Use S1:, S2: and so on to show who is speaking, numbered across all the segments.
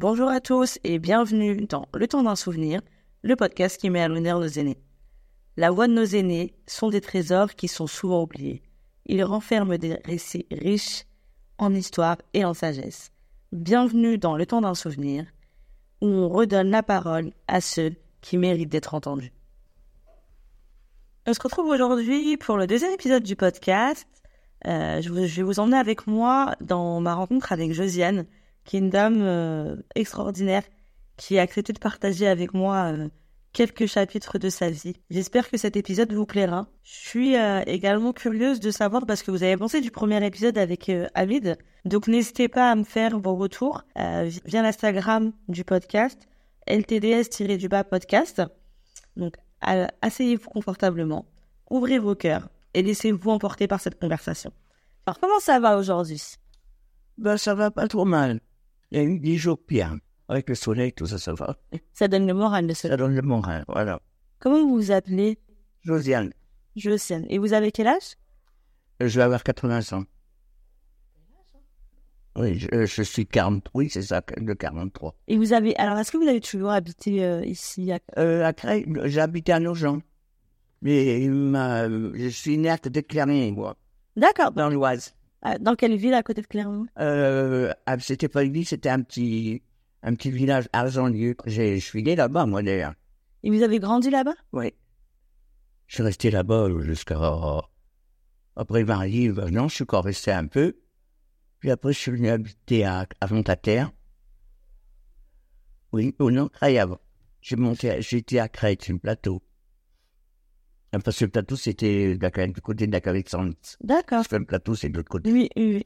S1: Bonjour à tous et bienvenue dans Le temps d'un souvenir, le podcast qui met à l'honneur nos aînés. La voix de nos aînés sont des trésors qui sont souvent oubliés. Ils renferment des récits riches en histoire et en sagesse. Bienvenue dans Le temps d'un souvenir, où on redonne la parole à ceux qui méritent d'être entendus. On se retrouve aujourd'hui pour le deuxième épisode du podcast. Euh, je, vais vous emmener avec moi dans ma rencontre avec Josiane, qui est une dame euh, extraordinaire qui a accepté de partager avec moi euh, quelques chapitres de sa vie. J'espère que cet épisode vous plaira. Je suis euh, également curieuse de savoir parce que vous avez pensé du premier épisode avec Avid. Donc n'hésitez pas à me faire vos retours via l'Instagram du podcast ltds-du-bas podcast. Donc asseyez-vous confortablement, ouvrez vos cœurs et laissez-vous emporter par cette conversation. Alors comment ça va aujourd'hui?
S2: Ben ça va pas trop mal. Il y a eu des jours bien. Avec le soleil, tout ça, ça va.
S1: Ça donne le moral, le soleil.
S2: Ça donne le moral, voilà.
S1: Comment vous vous appelez?
S2: Josiane.
S1: Josiane. Et vous avez quel âge?
S2: Je vais avoir 80 ans. Oui, je, suis 40. Oui, c'est ça, de 43.
S1: Et vous avez. Alors, est-ce que vous avez toujours habité euh, ici
S2: à... Euh, à j'ai habité à Nogent. Mais je suis né à Clermont, moi.
S1: D'accord.
S2: Dans l'Oise.
S1: Ah, dans quelle ville à côté de Clermont?
S2: Euh, C'était pas une ville, c'était un petit, un petit village. Je suis né là-bas, moi, d'ailleurs.
S1: Et vous avez grandi là-bas?
S2: Oui. Je suis resté là-bas jusqu'à... Après Marie, non, je suis encore resté un peu. Puis après, je suis venu habiter à, à Montataire. Oui, ou non, avant. J'ai monté, j'étais à Crète, un plateau. Parce que le plateau, c'était du côté de la Calexandre.
S1: D'accord.
S2: Parce que le plateau, c'est de l'autre côté.
S1: Oui, oui,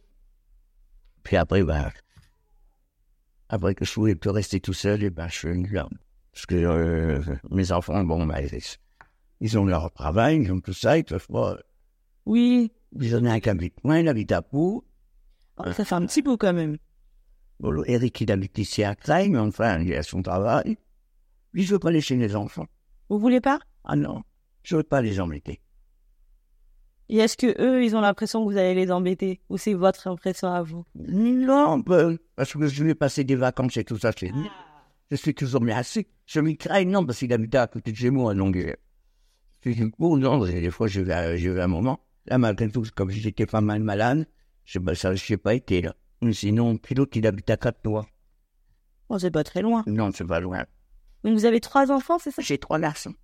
S2: Puis après, bah, après que je pouvais plus rester tout seul, et ben, je suis venu là. Parce que euh, mes enfants, bon, bah, ils, ont leur travail, ils ont tout ça, ils peuvent pas.
S1: Oui.
S2: Ils en ont un qui habite moins, il habite à Pau.
S1: Oh, ça fait un petit bout quand même.
S2: Bon, Eric, il habite ici à Creil, mais enfin, il a son travail. Lui, je veux pas aller chez les enfants.
S1: Vous voulez pas?
S2: Ah non. Je ne veux pas les embêter.
S1: Et est-ce que eux, ils ont l'impression que vous allez les embêter? Ou c'est votre impression à vous?
S2: Non, parce que je vais passer des vacances et tout ça chez lui. Je suis toujours bien assis. Je m'y crains, non, parce qu'il habite à côté de chez moi à longueur. Oh non, des fois, je vais, je vais un moment. Là, malgré tout, comme j'étais pas mal malade, je ne sais pas été là. Sinon, pilote, il habite à Quatre-Noix.
S1: Oh, c'est pas très loin.
S2: Non, c'est pas loin.
S1: Mais vous avez trois enfants, c'est ça?
S2: J'ai trois garçons.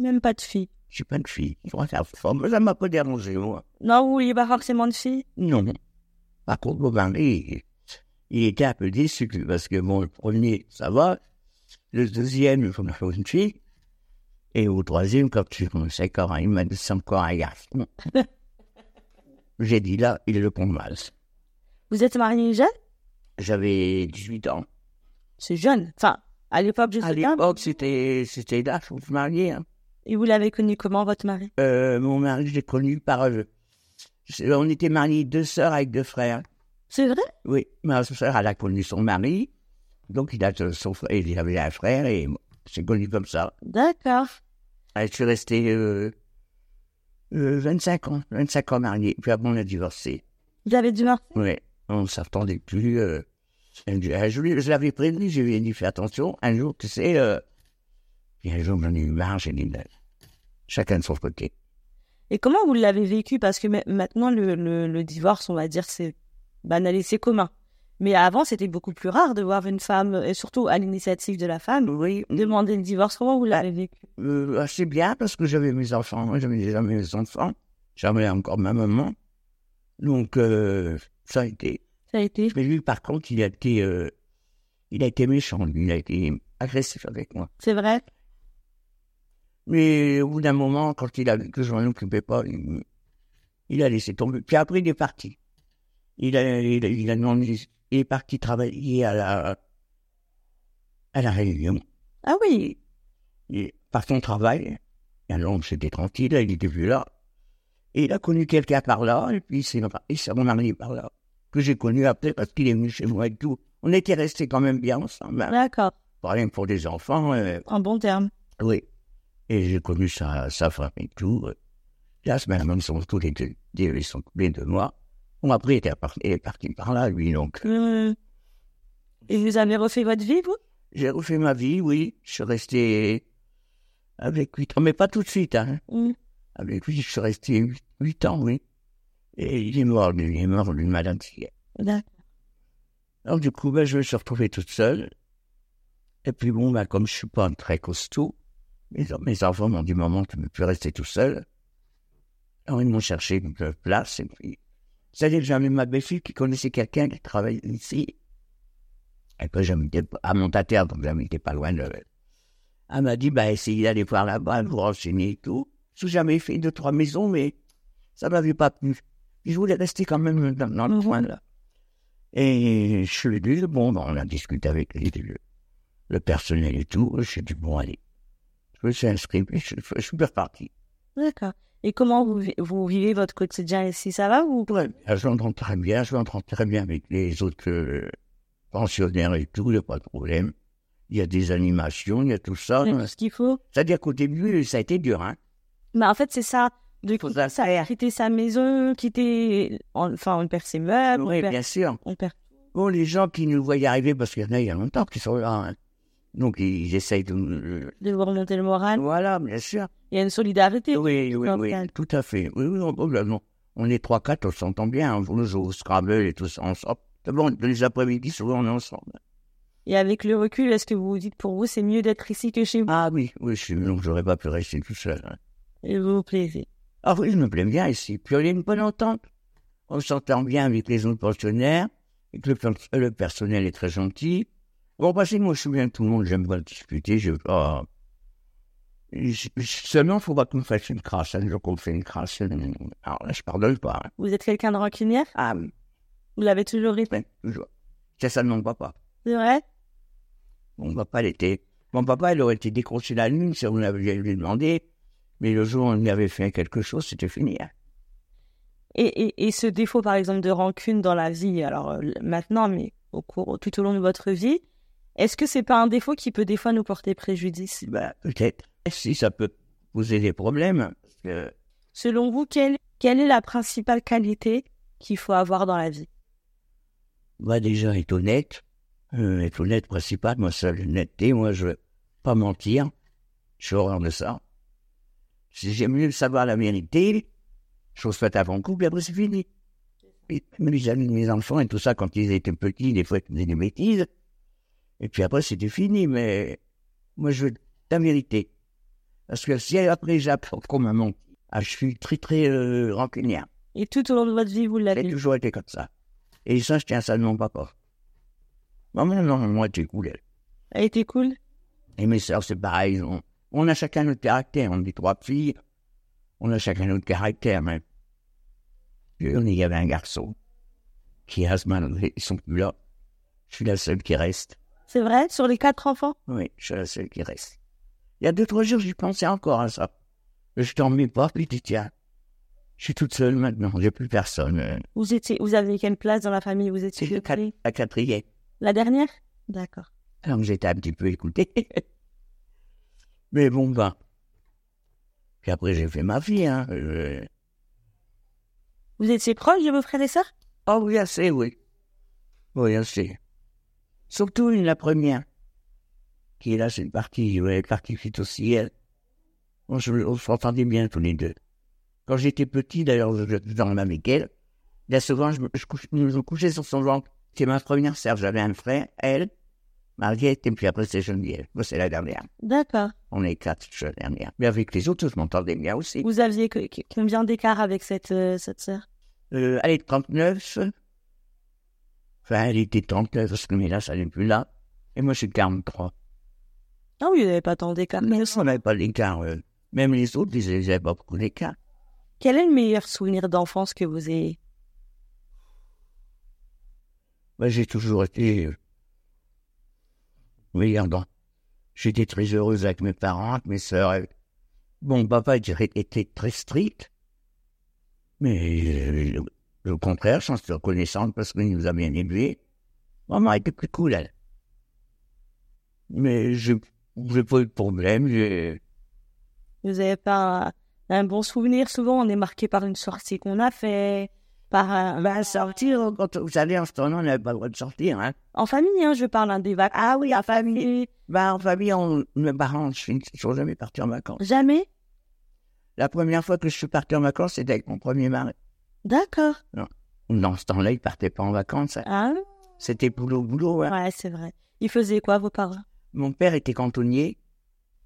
S1: Même pas de fille.
S2: J'ai pas de fille. Ça m'a pas dérangé, moi.
S1: Non, vous vouliez pas forcément de fille?
S2: Non. Par contre, mon mari, il était un peu déçu parce que, bon, le premier, ça va. Le deuxième, il faut me une fille. Et au troisième, quand tu commençais encore, il m'a dit c'est encore un garçon. J'ai dit là, il le compte mal.
S1: Vous êtes marié jeune?
S2: J'avais 18 ans.
S1: C'est jeune. Enfin, à l'époque, je sais
S2: À l'époque, c'était, c'était là, je me marier. Hein.
S1: Et vous l'avez connu comment, votre mari?
S2: Euh, Mon mari, je l'ai connu par... Euh, on était mariés deux sœurs avec deux frères.
S1: C'est vrai?
S2: Oui, ma sœur, elle a connu son mari. Donc, il, a son frère, il avait un frère et c'est connu comme ça.
S1: D'accord.
S2: Je suis resté euh, 25 ans, 25 ans marié. Puis après, on a divorcé.
S1: Vous avez divorcé?
S2: Oui, on ne s'attendait plus. Euh, je, l'avais prévenu, je lui ai dit, fais attention, un jour, tu sais, euh, et un jour, j'en ai eu marre, j'ai dit, chacun de son côté.
S1: Et comment vous l'avez vécu? Parce que maintenant, le, le, divorce, on va dire, c'est banal c'est commun. Mais avant, c'était beaucoup plus rare de voir une femme, et surtout à l'initiative de la femme,
S2: oui.
S1: demander le divorce. Comment vous l'avez vécu?
S2: Euh, Assez bien, parce que j'avais mes enfants. Moi, j'avais déjà mes enfants. J'avais encore ma maman. Donc, euh, ça a été.
S1: Ça a été.
S2: Mais lui, par contre, il a été, euh, il a été méchant. Lui, il a été agressif avec moi.
S1: C'est vrai?
S2: Mais au bout d'un moment, quand il a vu que je m'en occupais pas, il, a laissé tomber. Puis après, il est parti. Il, a, il, a, demandé, il est parti travailler à la, à la Réunion.
S1: Ah oui
S2: et, Par son travail. Alors, c'était tranquille, il était plus là. Et il a connu quelqu'un par là, et puis il s'est remarié par là. Que j'ai connu après parce qu'il est venu chez moi et tout. On était restés quand même bien ensemble. Hein.
S1: D'accord.
S2: Pas rien pour des enfants. Euh...
S1: En bon terme.
S2: Oui. Et j'ai connu sa, sa femme et tout. Là, maintenant, ils sont tous les deux, ils sont tous les deux mois? Bon, après, il est parti, par là, lui, donc.
S1: Euh, Et vous avez refait votre vie, vous?
S2: J'ai refait ma vie, oui. Je suis resté avec huit ans, mais pas tout de suite. Hein.
S1: Mm.
S2: Avec lui, je suis resté huit, huit ans, oui. Et il est mort, lui, il est mort d'une maladie.
S1: D'accord.
S2: Alors du coup, ben, je me suis retrouvé toute seule. Et puis bon, ben, comme je suis pas très costaud, mes, mes enfants m'ont dit, maman, tu ne peux plus rester tout seul. Alors ils m'ont cherché une place, et puis... C'est-à-dire j'avais ma belle-fille qui connaissait quelqu'un qui travaillait ici. Et puis j'habitais à Montataire, donc j'habitais pas loin de... Elle m'a dit, bah, essayez d'aller voir là-bas, vous renseigner et tout. J'ai jamais fait deux, trois maisons, mais ça m'avait pas plu. Je voulais rester quand même dans, le coin, là. Et je lui ai dit, bon, on a discuté avec le personnel et tout. J'ai dit, bon, allez. Je me suis inscrit, puis je, je suis reparti.
S1: D'accord. Et comment vous, vous vivez votre quotidien ici Ça va ou?
S2: Ouais, je m'entends très bien, je m'entends très bien avec les autres euh, pensionnaires et tout, il n'y a pas de problème. Il y a des animations, il y a tout ça.
S1: Tout ce qu'il faut
S2: C'est-à-dire qu'au début, ça a été dur, hein.
S1: Mais en fait, c'est ça. De
S2: Faut
S1: quitter,
S2: ça
S1: quitter sa maison, quitter. Enfin, on perd ses meubles,
S2: oui,
S1: on, perd,
S2: bien sûr.
S1: on perd.
S2: Bon, les gens qui nous voyaient arriver, parce qu'il y en a il y a longtemps qui sont là, hein. Donc, ils essayent de...
S1: de vous remonter le moral.
S2: Voilà, bien sûr.
S1: Il y a une solidarité.
S2: Oui, oui, oui, tout à fait. Oui, oui, non, là, non. On est trois, quatre, on s'entend bien. hein. On joue au Scrabble et tout ça ensemble. Bon, les après-midi, souvent, on est ensemble.
S1: Et avec le recul, est-ce que vous vous dites pour vous, c'est mieux d'être ici que chez vous?
S2: Ah oui, oui, donc j'aurais pas pu rester tout seul. hein.
S1: Et vous vous plaisez?
S2: Ah oui, je me plais bien ici. Puis y a une bonne entente. On s'entend bien avec les autres pensionnaires. Et que le personnel est très gentil. Bon, parce que moi, je suis bien tout le monde. J'aime pas discuter. Je pas. Je- Seulement, faut pas qu'on me fasse une crasse. Un jour qu'on me fait une crasse, euh, alors là, je pardonne pas. hein.
S1: Vous êtes quelqu'un de rancunière?
S2: Ah
S1: Vous l'avez toujours été?
S2: Toujours. C'est ça de mon papa.
S1: C'est vrai?
S2: Mon papa, il était. Mon papa, il aurait été décroché la lune si on avait lui demandé. Mais le jour où on lui avait fait quelque chose, c'était fini. hein.
S1: et, et, et ce défaut, par exemple, de rancune dans la vie, alors euh, maintenant, mais au cours, tout au long de votre vie, est-ce que c'est pas un défaut qui peut des fois nous porter préjudice?
S2: Ben, peut-être. Si ça peut poser des problèmes.
S1: Selon vous, quelle, quelle est la principale qualité qu'il faut avoir dans la vie?
S2: Bah, déjà, être honnête. Euh, être honnête, principal. Moi, c'est l'honnêteté. Moi, je veux pas mentir. Je suis horreur de ça. Si j'aime mieux savoir la vérité, chose faite avant le coup, puis après, c'est fini. Et les amis mes enfants et tout ça, quand ils étaient petits, des fois, ils faisaient des bêtises. Et puis après, c'était fini. Mais moi, je veux la vérité. Parce que si après, j'apprends qu'on m'a menti, ah, je suis très, très euh, rancunière.
S1: Et tout au long de votre vie, vous
S2: J'ai
S1: l'avez
S2: toujours été comme ça. Et ça, je tiens ça de mon papa. Maman, non, moi, t'es cool. elle.
S1: a été cool?
S2: Et mes sœurs, c'est pareil. On, on a chacun notre caractère. On est trois filles. On a chacun notre caractère, même. Puis, Il y avait un garçon qui a ce mal. Ils sont plus là. Je suis la seule qui reste.
S1: C'est vrai? Sur les quatre enfants?
S2: Oui, je suis la seule qui reste. Il y a deux, trois jours, j'y pensais encore à ça. Je t'en mets pas, puis dis, tiens, je suis toute seule maintenant. J'ai plus personne. Euh,
S1: vous, étiez, vous aviez quelle place dans la famille? Vous étiez
S2: le la quatrième.
S1: La dernière? D'accord.
S2: Alors j'étais un petit peu écouté. Mais bon, ben. Puis après, j'ai fait ma vie, hein. Euh,
S1: Vous étiez proche de vos frères et sœurs?
S2: Oh oui, assez, oui. Oui, assez. Surtout la première. Qui est là, c'est une partie, ouais, partie qui est aussi elle. On, on s'entendait bien tous les deux. Quand j'étais petit, d'ailleurs, je je dormais avec elle. Bien souvent, je me, je couche- je me couchais sur son ventre. C'est ma première sœur. J'avais un frère, elle, Mariette, et puis après, c'est Geneviève. Moi, c'est la dernière.
S1: D'accord.
S2: On est quatre, je suis la dernière. Mais avec les autres, je m'entendais bien aussi.
S1: Vous aviez que- que- combien d'écart avec cette, euh, cette sœur?
S2: Euh, elle est 39. Enfin, elle était 39, parce que mais là, ça n'est plus là. Et moi, je suis 43.
S1: Ah oui, vous n'avez pas tant d'écart.
S2: Mais on n'avait pas d'écart. euh. Même les autres, ils n'avaient pas beaucoup d'écart.
S1: Quel est le meilleur souvenir d'enfance que vous ayez?
S2: Moi, j'ai toujours été... Euh... Regardant. J'étais très heureuse avec mes parents, avec mes sœurs. Bon, papa était très strict. Mais euh, au contraire, j'en suis reconnaissante parce qu'il nous a bien élevés. Maman était plus cool, elle. Mais je n'ai pas eu de problème. j'ai-
S1: Vous n'avez pas un, un bon souvenir Souvent, on est marqué par une sortie qu'on a fait. Par, euh,
S2: Ben, sortir, quand vous savez, en ce temps-là, on n'avait pas le droit de sortir. Hein.
S1: en famille, hein, je parle hein, des vacances.
S2: Ah oui, en famille. Ben, en famille, on, mes parents, je ne sont jamais partis en vacances.
S1: Jamais?
S2: La première fois que je suis parti en vacances, c'était avec mon premier mari.
S1: D'accord.
S2: Dans ce temps-là, ils partaient pas en vacances. hein.
S1: Ah,
S2: C'était boulot, boulot. hein.
S1: ouais, c'est vrai. Ils faisaient quoi, vos parents?
S2: Mon père était cantonnier.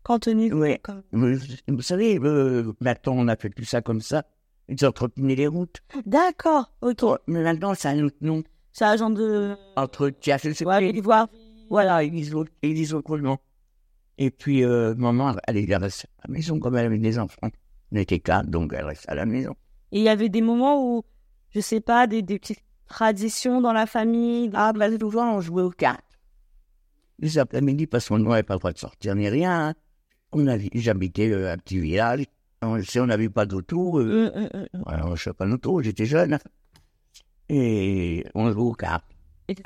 S1: Cantonnier
S2: Oui. Vous, savez, euh, maintenant, on appelle plus ça comme ça. Ils entretenaient les routes.
S1: D'accord, ok.
S2: Mais maintenant, c'est un autre nom.
S1: C'est agent de...
S2: Entretien, je sais
S1: Ouais,
S2: pas.
S1: voir.
S2: Voilà, ils disent ils. Et puis, euh, maman, elle est restée à la maison comme elle avait des enfants. On était quatre, donc elle reste à la maison.
S1: Et il y avait des moments où, je sais pas, des, des petites traditions dans la famille.
S2: Ah, ben souvent, on jouait aux cartes. Les après-midi, parce qu'on n'avait pas le droit de sortir ni rien. hein. On avait, j'habitais euh, un petit village. On, si on n'avait pas d'auto, euh,
S1: Euh, euh, euh.
S2: je sais pas d'auto, j'étais jeune. Et on jouait aux cartes.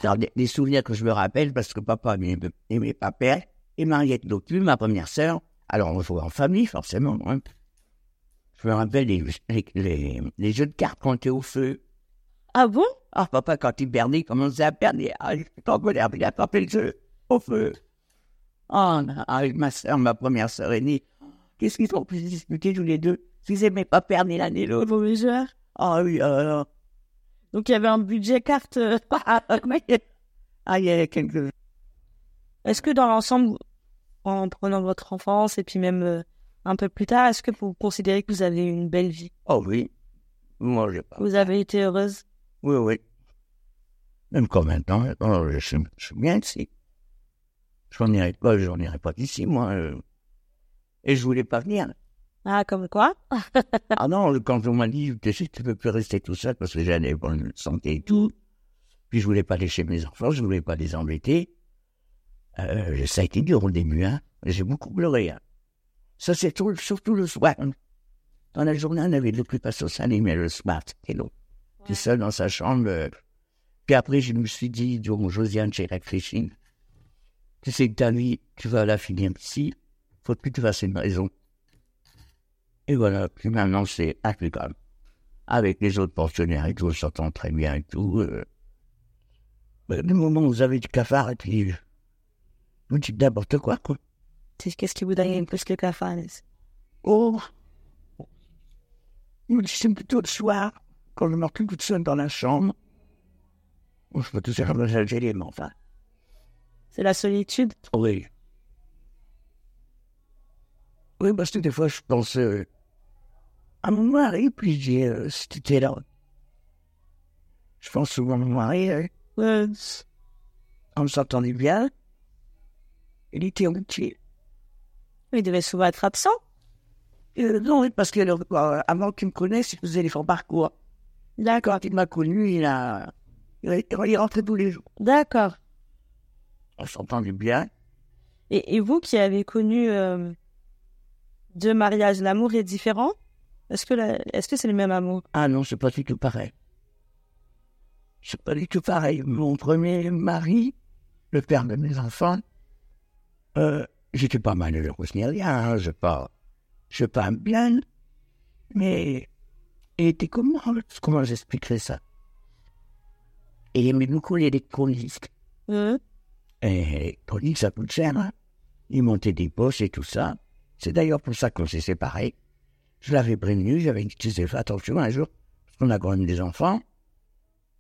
S2: Alors, des, des souvenirs que je me rappelle, parce que papa n'aimait pas père, et Mariette non plus, ma première sœur. Alors, on jouait en famille, forcément. hein. Je me rappelle les, les, les, les jeux de cartes quand était au feu.
S1: Ah bon?
S2: Ah, papa, quand il perdait, il commençait à perdre. Et, ah, j'étais en colère, il a attrapé le jeu au feu. Ah, avec ma soeur, ma première sœur aînée. Qu'est-ce qu'ils ont pu se disputer tous les deux? S'ils n'aimaient pas perdre ni l'un ni l'autre.
S1: Mauvais joueur.
S2: Ah oui, alors.
S1: Donc il y avait un budget carte. euh.
S2: Ah, ah, il y a quelques.
S1: Est-ce que dans l'ensemble, en prenant votre enfance et puis même euh, un peu plus tard, est-ce que vous considérez que vous avez eu une belle vie?
S2: Oh oui. Moi, j'ai pas.
S1: Vous avez été heureuse?
S2: Oui, oui. Même comme maintenant, oh, je, suis, je suis bien ici. Je n'en irai pas, j'en irai pas d'ici, moi. euh. Et je voulais pas venir.
S1: Ah, comme quoi?
S2: Ah non, quand on m'a dit, tu sais, tu peux plus rester tout seul parce que j'ai des bonnes santé et tout. Puis je voulais pas aller chez mes enfants, je voulais pas les embêter. Euh, ça a été dur au début, hein. J'ai beaucoup pleuré, hein. Ça, c'est tout- surtout le soir. Dans la journée, on avait de l'occupation salée, mais le soir, c'était long. Tout seul dans sa chambre. euh. Puis après, je me suis dit, bon, Josiane, j'ai réfléchi. Tu sais que ta vie, tu vas la finir ici. Faut plus que tu fasses une raison. Et voilà, puis maintenant c'est impeccable. Avec les autres pensionnaires et tout, on s'entend très bien et tout. Euh... Mais le moment où vous avez du cafard et puis vous dites n'importe quoi, quoi.
S1: Qu'est-ce qui vous donne plus que Alice
S2: Oh dites c'est plutôt le soir, quand je me retrouve toute seule dans la chambre. Bon, je peux tout faire dans l'Algérie, mais enfin.
S1: C'est la solitude?
S2: Oui. Oui, parce que des fois, je pense euh, à mon mari, puis je dis, euh, étais là. Je pense souvent à mon mari, Euh, on s'entendait bien. Il était routier.
S1: Il devait souvent être absent.
S2: Euh, non, parce que euh, avant qu'il me connaisse, il faisait les fonds parcours.
S1: D'accord.
S2: Quand il m'a connu, il a. Il, il rentrait tous les jours.
S1: D'accord.
S2: On s'entendait bien.
S1: Et, et vous qui avez connu euh, deux mariages, l'amour est différent? Est-ce que la- est-ce que c'est le même amour?
S2: Ah non, c'est pas du tout pareil. C'est pas du tout pareil. Mon premier mari, le père de mes enfants, euh, j'étais pas ni rien, hein, je pas, je pas bien, mais il était comment, comment j'expliquerais ça? Il aimait beaucoup l'électronique.
S1: Euh,
S2: Et l'électronique, ça coûte cher, hein. Il montait des poches et tout ça. C'est d'ailleurs pour ça qu'on s'est séparés. Je l'avais prévenu, j'avais dit, tu sais, fais attention un jour, parce qu'on a quand même des enfants.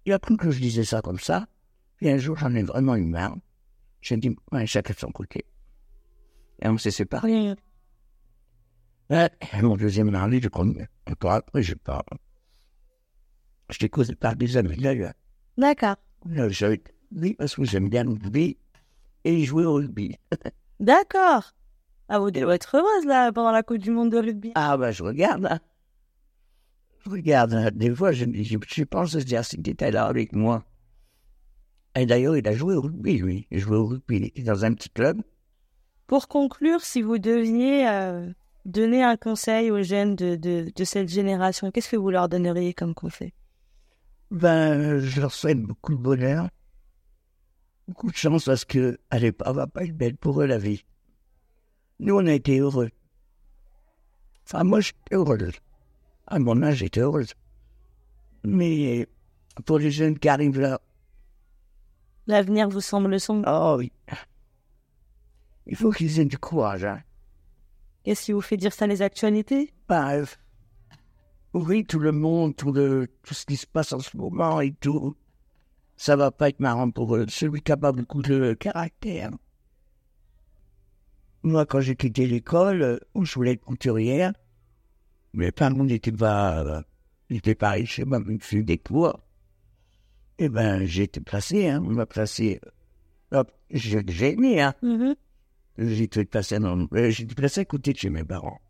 S2: Il a cru que je disais ça comme ça. Puis un jour, j'en ai vraiment eu marre. J'ai dit, ouais, chacun de son côté. Et on s'est séparés. Ouais, et mon deuxième mari, je crois, encore après, je pas. Je t'ai causé par des amis, d'ailleurs.
S1: D'accord.
S2: J'avais oui, parce que j'aime bien le rugby et jouer au rugby.
S1: D'accord. Ah, vous devez être heureuse là pendant la Coupe du Monde de rugby.
S2: Ah, bah, je regarde, hein. Je regarde, hein. Des fois, je, je, je pense à se dire s'il était là avec moi. Et d'ailleurs, il a joué au rugby, lui. Il jouait au rugby. Il était dans un petit club.
S1: Pour conclure, si vous deviez euh, donner un conseil aux jeunes de, de, de cette génération, qu'est-ce que vous leur donneriez comme conseil?
S2: Ben, je leur souhaite beaucoup de bonheur. Beaucoup de chance parce que est pas, va pas être belle pour eux, la vie. Nous, on a été heureux. Enfin, moi, j'étais heureuse. À mon âge, j'étais heureuse. Mais pour les jeunes qui arrivent là,
S1: L'avenir vous semble sombre.
S2: oh oui, il faut qu'ils aient du courage. Hein.
S1: Qu'est-ce qui vous fait dire ça, les actualités?
S2: Bah, euh, oui, tout le monde, tout, le, tout ce qui se passe en ce moment et tout, ça va pas être marrant pour eux. Celui qui a pas beaucoup de caractère. Moi, quand j'ai quitté l'école, euh, où je voulais être couturière, mes parents n'étaient pas, euh, n'étaient pas riches, moi, je suis des cours. Eh ben, j'ai été placé, hein, on m'a placé. J'ai aimé, hein.
S1: Mhm.
S2: J'ai été placé dans, euh, j'ai été placé à côté de chez mes parents.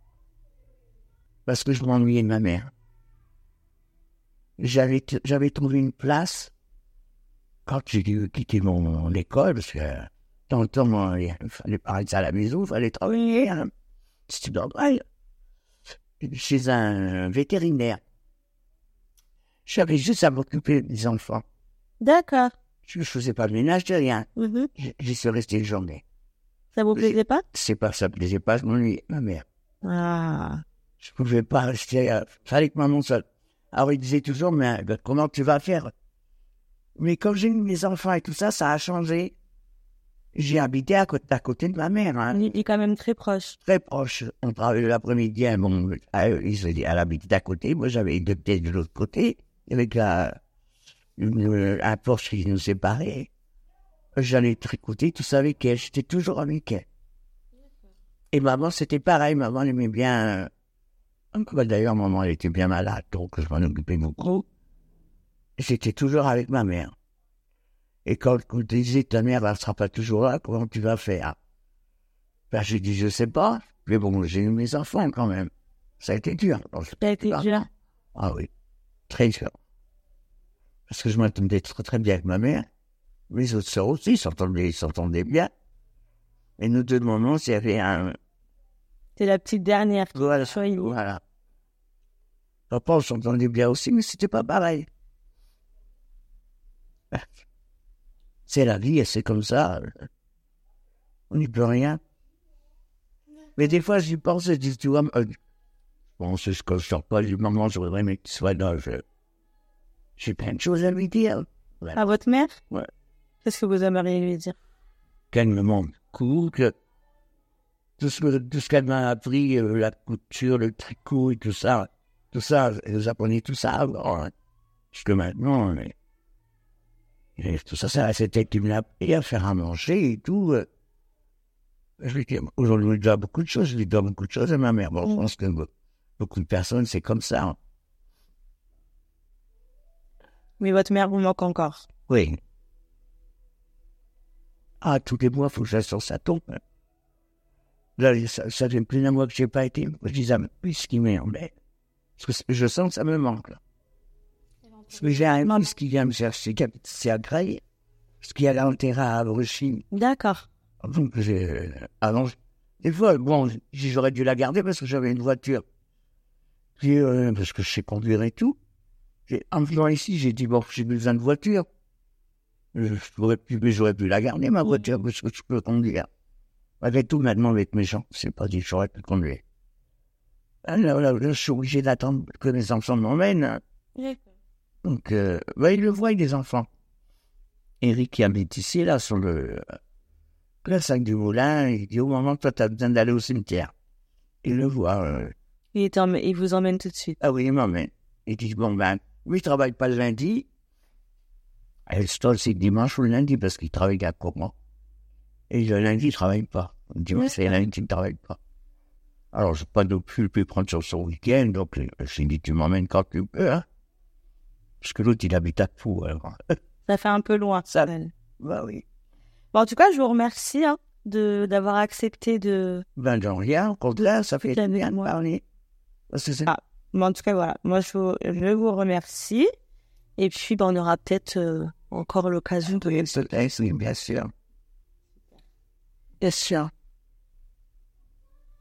S2: Parce que je m'ennuyais de ma mère. J'avais, j'avais trouvé une place quand j'ai dû quitter mon, mon école, parce que dans le temps, il fallait pas rester à la maison, il fallait travailler. Hein. C'était normal. Chez un vétérinaire. J'avais juste à m'occuper des enfants.
S1: D'accord.
S2: Je ne faisais pas le ménage, de rien.
S1: Mhm.
S2: J- J'y suis resté une journée.
S1: Ça vous plaisait pas?
S2: C'est pas ça me plaisait pas, je m'ennuyais de ma mère.
S1: Ah.
S2: Je pouvais pas rester. euh, fallait que maman soit. Alors il disait toujours, mais euh, comment tu vas faire? Mais quand j'ai eu mes enfants et tout ça, ça a changé. J'ai habité à côté, à côté de ma mère, hein,
S1: On est quand même très proche.
S2: très proche. On travaillait l'après-midi, hein, bon, elle, habitait à côté, moi j'avais deux têtes de l'autre côté, avec la, une- un porche qui nous séparait. J'allais tricoter tout ça avec elle, j'étais toujours avec elle. Et maman, c'était pareil, maman elle aimait bien. euh, bah, D'ailleurs, maman, elle était bien malade, donc je m'en occupais beaucoup. J'étais toujours avec ma mère. Et quand on disait, ta mère, elle sera pas toujours là, comment tu vas faire? Ben, j'ai dit, je sais pas. Mais bon, j'ai eu mes enfants quand même. Ça a été dur.
S1: Ça a été
S2: Ah.
S1: dur.
S2: Ah oui, très dur. Parce que je m'entendais très très bien avec ma mère. Mes autres sœurs aussi s'entendaient, s'entendaient bien. Et nous deux moments, il y avait un,
S1: C'est la petite dernière. qui
S2: voilà, voilà. Papa, on s'entendait bien aussi, mais c'était pas pareil. C'est la vie, et c'est comme ça. On n'y peut rien. Mais des fois, j'y pense, je dis, tu vois, euh, bon, c'est ce que je sors pas du moment, je voudrais, mais qu'il soit là, j'ai plein de choses à lui dire.
S1: À votre mère?
S2: Ouais.
S1: Qu'est-ce que vous aimeriez lui dire?
S2: Qu'elle me montre cool, que tout ce, que- tout ce qu'elle m'a appris, euh, la couture, le tricot et tout ça, tout ça, elle apprenait tout ça avant, hein. Jusque maintenant, mais, et tout ça, ça, c'était elle qui me l'a appris à faire à manger et tout. euh. Je lui dis, aujourd'hui, je lui dois beaucoup de choses, je lui dois beaucoup de choses à ma mère. Bon, je
S1: Mm.
S2: pense que be- beaucoup de personnes, c'est comme ça. hein.
S1: Mais votre mère vous manque encore.
S2: Oui. Ah, tous les mois, il faut que j'aille sur sa tombe. Là, ça, ça fait plus d'un mois que j'ai pas été. Je dis, ah, mais ce qui m'emmerde. Parce que je sens que ça me manque, là. Parce que j'ai un fils qui vient me chercher, ici à Creil, parce qu'il y a l'enterré à Bruchine.
S1: D'accord.
S2: Donc, j'ai, avant, je- des fois, bon, j'aurais dû la garder parce que j'avais une voiture. Puis, euh, parce que je sais conduire et tout. En venant ici, j'ai dit, bon, j'ai besoin de voiture. J'aurais pu, j'aurais pu la garder, ma voiture, parce que je peux conduire. Malgré tout, maintenant, avec mes gens, c'est pas dit que j'aurais pu conduire. Ah, Là, je suis obligé d'attendre que mes enfants m'emmènent. Donc, euh, bah, ils le voient, les enfants. Eric qui habite ici, là, sur le, le sac du moulin, il dit au moment toi, tu as besoin d'aller au cimetière. Il le voit. euh,
S1: il vous emmène tout de suite.
S2: ah oui, il m'emmène. Il dit, bon, ben, lui, il travaille pas le lundi. Et c'est le dimanche ou le lundi parce qu'il travaille à moi. Et le lundi, il travaille pas. Le dimanche, c'est le lundi, il ne travaille pas. Alors, je n'ai pas non plus pu prendre sur son week-end, donc euh, j'ai dit, tu m'emmènes quand tu peux, hein. Parce que l'autre, il habite à Pau, alors.
S1: Ça fait un peu loin.
S2: Ça- bah oui.
S1: Bon, en tout cas, je vous remercie hein, de d'avoir accepté de.
S2: Ben, j'en rien, au contraire, ça fait bien de parler. C'est
S1: Ah. Bon, en tout cas, voilà. Moi, je vous, je vous remercie. Et puis, ben, on aura peut-être euh, encore l'occasion de.
S2: Oui, bien sûr. Bien sûr.